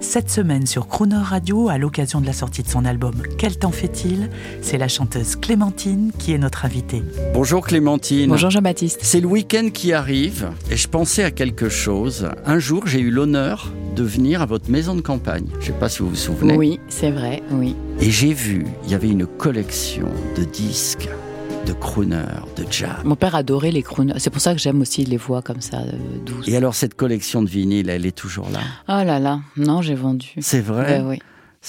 Cette semaine sur Croner Radio, à l'occasion de la sortie de son album Quel temps fait-il C'est la chanteuse Clémentine qui est notre invitée. Bonjour Clémentine. Bonjour Jean-Baptiste. C'est le week-end qui arrive et je pensais à quelque chose. Un jour, j'ai eu l'honneur de venir à votre maison de campagne. Je ne sais pas si vous vous souvenez. Oui, c'est vrai, oui. Et j'ai vu, il y avait une collection de disques, de crooners, de jazz. Mon père adorait les crooners. C'est pour ça que j'aime aussi les voix comme ça, euh, douces. Et alors, cette collection de vinyles, elle est toujours là? Oh là là, non, j'ai vendu. C'est vrai? Ouais, oui.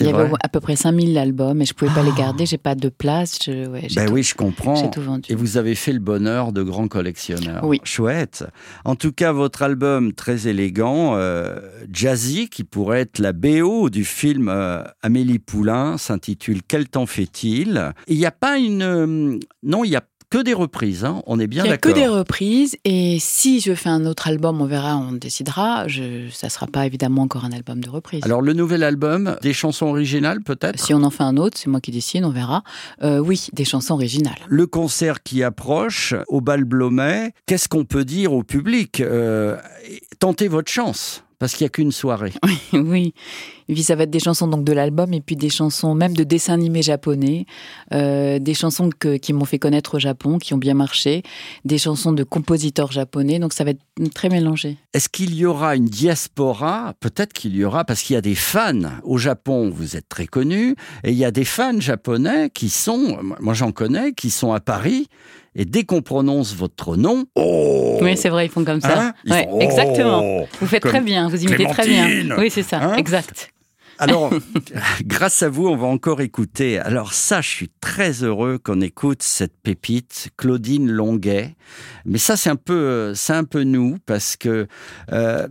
Il y vrai. avait à peu près 5000 albums et je pouvais pas les garder, j'ai pas de place. Je, ouais, j'ai Ben tout- oui, je comprends. j'ai tout vendu. Et vous avez fait le bonheur de grands collectionneurs. Oui. Chouette. En tout cas, votre album très élégant, euh, jazzy, qui pourrait être la BO du film euh, Amélie Poulain, s'intitule Quel temps fait-il? Il n'y a pas une... euh, non, il y a que des reprises. hein. On est bien Il y a que d'accord. des reprises et si je fais un autre album, on verra, on décidera. Je, ça sera pas évidemment encore un album de reprise. Alors, le nouvel album, des chansons originales peut-être? Si on en fait un autre, c'est moi qui décide, on verra. Euh, oui, des chansons originales. Le concert qui approche au bal Blomet, qu'est-ce qu'on peut dire au public? Euh, Tentez votre chance, parce qu'il n'y a qu'une soirée. oui. Et puis ça va être des chansons donc de l'album et puis des chansons même de dessins animés japonais, euh, des chansons que- qui m'ont fait connaître au Japon, qui ont bien marché, des chansons de compositeurs japonais. Donc ça va être très mélangé. Est-ce qu'il y aura une diaspora? Peut-être qu'il y aura, parce qu'il y a des fans au Japon, vous êtes très connus, et il y a des fans japonais qui sont, moi j'en connais, qui sont à Paris, et dès qu'on prononce votre nom, oh Oui, c'est vrai, ils font comme ça. Hein? Ils Ouais, font, oh exactement. Vous faites très bien, vous imitez très bien. Oui, c'est ça, Hein? exact. Alors, grâce à vous, on va encore écouter. Alors ça, je suis très heureux qu'on écoute cette pépite, Claudine Longuet. Mais ça, c'est un peu, c'est un peu nous parce que euh,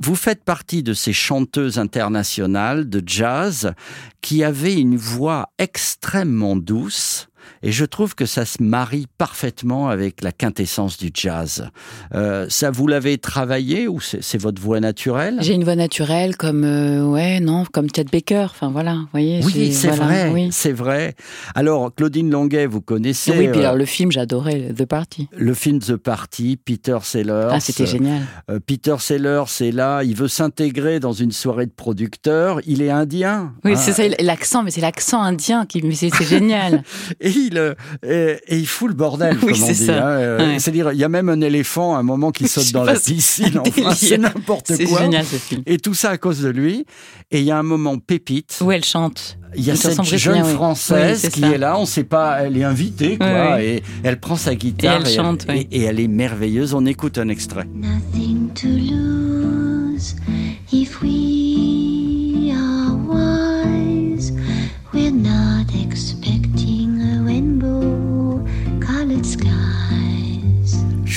vous faites partie de ces chanteuses internationales de jazz qui avaient une voix extrêmement douce. Et je trouve que ça se marie parfaitement avec la quintessence du jazz. Euh, ça, vous l'avez travaillé ou c'est votre voix naturelle? J'ai une voix naturelle comme, euh, ouais, non, comme Chet Baker. Enfin voilà, vous voyez. Oui, c'est voilà, vrai, Oui. c'est vrai. Alors, Claudine Longuet, vous connaissez oui, puis euh, alors le film, j'adorais The Party. le film The Party, Peter Sellers. Ah, c'était génial. Euh, Peter Sellers est là, il veut s'intégrer dans une soirée de producteurs. Il est indien. Oui, hein, c'est ça, l'accent, mais c'est l'accent indien qui, c'est c'est génial. Et et, et il fout le bordel, Oui, comme on c'est dit. ça. hein, euh, Ouais. C'est-à-dire, il y a même un éléphant à un moment qui saute dans la piscine. Enfin, c'est n'importe C'est quoi. génial ce film. Et tout ça à cause de lui. Et il y a un moment pépite. Où elle chante. Il y a cette jeune française Oui, qui ça. est là, on ne sait pas, elle est invitée, quoi, Oui, oui. et elle prend sa guitare elle chante, oui. et- et elle est merveilleuse. On écoute un extrait. Nothing to lose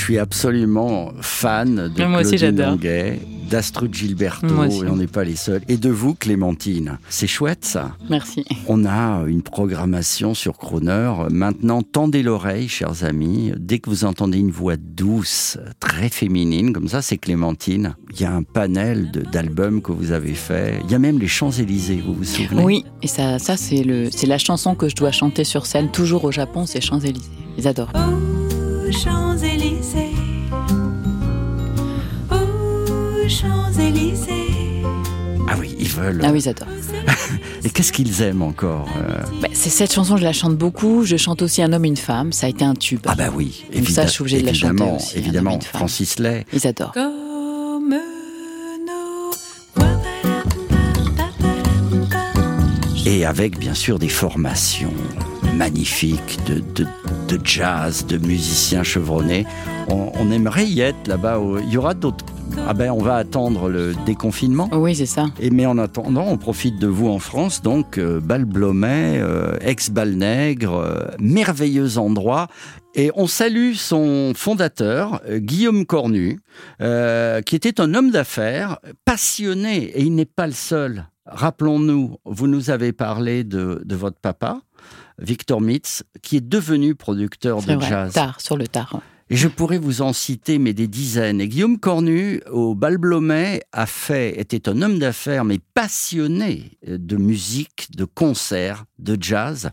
suis absolument fan de Moi Claudine. Longuet, d'Astrud Gilberto, et on n'est pas les seuls, et de vous, Clémentine. C'est chouette, ça. Merci. On a une programmation sur Croner. Maintenant, tendez l'oreille, chers amis. Dès que vous entendez une voix douce, très féminine, comme ça, c'est Clémentine. Il y a un panel d'albums que vous avez fait. Il y a même les Champs-Élysées, vous vous souvenez? Oui, et ça, ça c'est la chanson que je dois chanter sur scène toujours au Japon, c'est Champs Élysées. Ils adorent. Aux Champs-Élysées. Aux Champs-Élysées. Ah oui, ils veulent. Ah oui, ils adorent. Et qu'est-ce qu'ils aiment encore euh Bah, c'est cette chanson, je la chante beaucoup. Je chante aussi Un homme et une femme. Ça a été un tube. Ah bah oui, Donc ça, je suis obligée de la chanter évidemment, aussi, évidemment. Francis Lay. Ils adorent. Et avec bien sûr des formations magnifiques de, de, de jazz, de musiciens chevronnés. On, on aimerait y être là-bas. Il y aura d'autres. Ah ben, on va attendre le déconfinement. Oui, c'est ça. Et mais en attendant, on profite de vous en France, donc euh, Bal-Blomet, euh, ex-Balnègre, euh, merveilleux endroit. Et on salue son fondateur, euh, Guillaume Cornu, euh, qui était un homme d'affaires passionné, et il n'est pas le seul rappelons-nous, vous nous avez parlé de, de votre papa, Victor Mitz, qui est devenu producteur de vrai, jazz. tard, sur le tard. Et je pourrais vous en citer, mais des dizaines. Et Guillaume Cornu, au Bal Blomet, a fait, était un homme d'affaires, mais passionné de musique, de concerts, de jazz.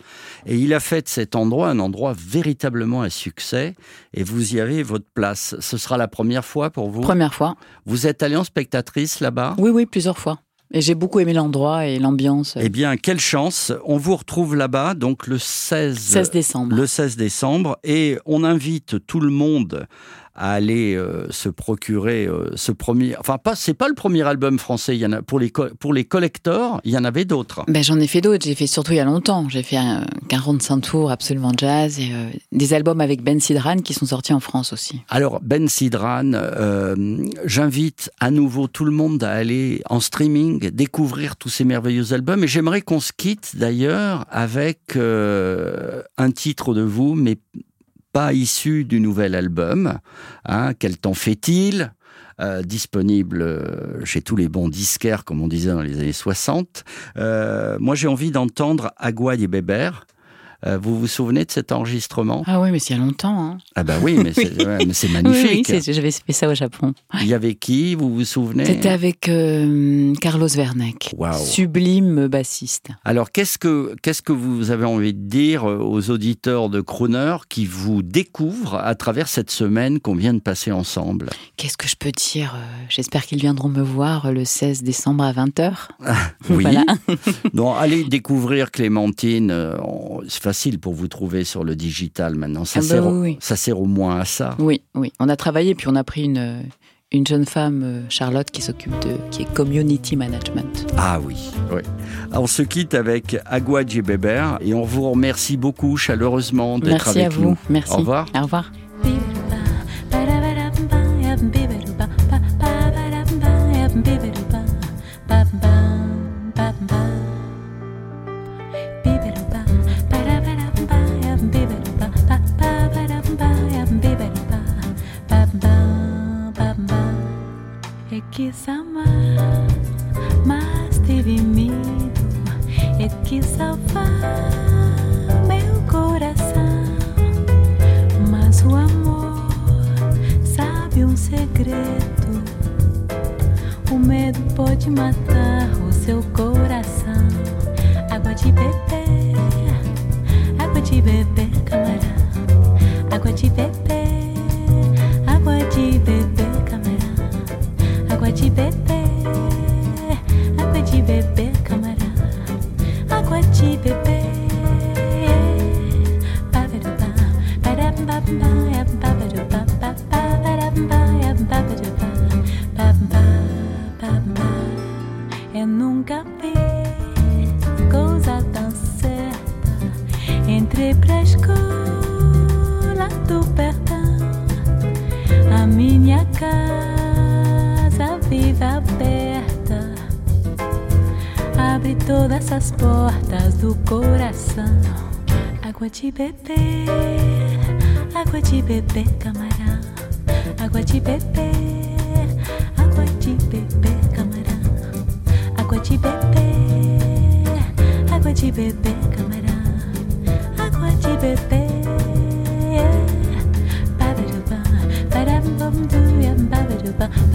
Et il a fait de cet endroit un endroit véritablement à succès. Et vous y avez votre place. Ce sera la première fois pour vous? Première fois. Vous êtes allé en spectatrice là-bas? Oui, oui, plusieurs fois. Et j'ai beaucoup aimé l'endroit et l'ambiance. Eh bien, quelle chance. On vous retrouve là-bas, donc le 16... 16 décembre. le 16 décembre et on invite tout le monde à aller euh, se procurer euh, ce premier enfin pas c'est pas le premier album français il y en a pour les pour les collectors il y en avait d'autres Ben, j'en ai fait d'autres. J'ai fait surtout il y a longtemps. J'ai fait un 45 tours absolument jazz et euh, des albums avec Ben Sidran qui sont sortis en France aussi. alors Ben Sidran j'invite à nouveau tout le monde à aller en streaming découvrir tous ces merveilleux albums et j'aimerais qu'on se quitte d'ailleurs avec un titre de vous mais pas issu du nouvel album. Hein, Quel temps fait-il Euh, disponible euh, chez tous les bons disquaires, comme on disait dans les années 60. Euh, moi, j'ai envie d'entendre Aguay et Bébert. Euh, vous vous souvenez de cet enregistrement? Ah oui, mais c'est il y a longtemps. Hein. Ah bah oui, mais c'est ouais, c'est Oui, oui, magnifique. j'avais fait ça au Japon. Il y avait qui Vous vous souvenez? C'était avec euh, Carlos Werneck, sublime bassiste. Alors, qu'est-ce que qu'est-ce que vous avez envie de dire euh, aux auditeurs de Crooner qui vous découvrent à travers cette semaine qu'on vient de passer ensemble? Qu'est-ce que je peux dire J'espère qu'ils viendront me voir le 16 décembre à 20h. Oui. Voilà. Donc, allez découvrir Clémentine. on- facile pour vous trouver sur le digital maintenant. Ça, Ah bah sert, au- oui, oui. ça sert au moins à ça. Oui, oui. On a travaillé, puis on a pris une, une jeune femme, euh, Charlotte, qui s'occupe de. qui est community management. Ah oui, oui. On se quitte avec Aguadji Beber et on vous remercie beaucoup chaleureusement d'être avec à vous. nous. Merci. Au revoir. Au revoir. Quis amar, mas teve medo. É que salvar meu coração. Mas o amor sabe um segredo. O medo pode matar o seu coração. Água de beber, Abre todas as portas do coração. Água de beber, água de beber, camarão. Água de beber, água de beber, camarão. Água de beber, água de beber, camarão. Água de beber. Babadubá, badabum-doo-yam, babadubá, ba- babadam-ba-yam,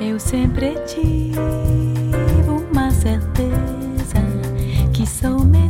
Eu sempre tive uma certeza que só me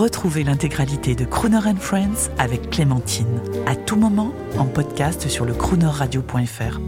Retrouvez l'intégralité de Crooner and Friends avec Clémentine, à tout moment en podcast sur le croonerradio.fr.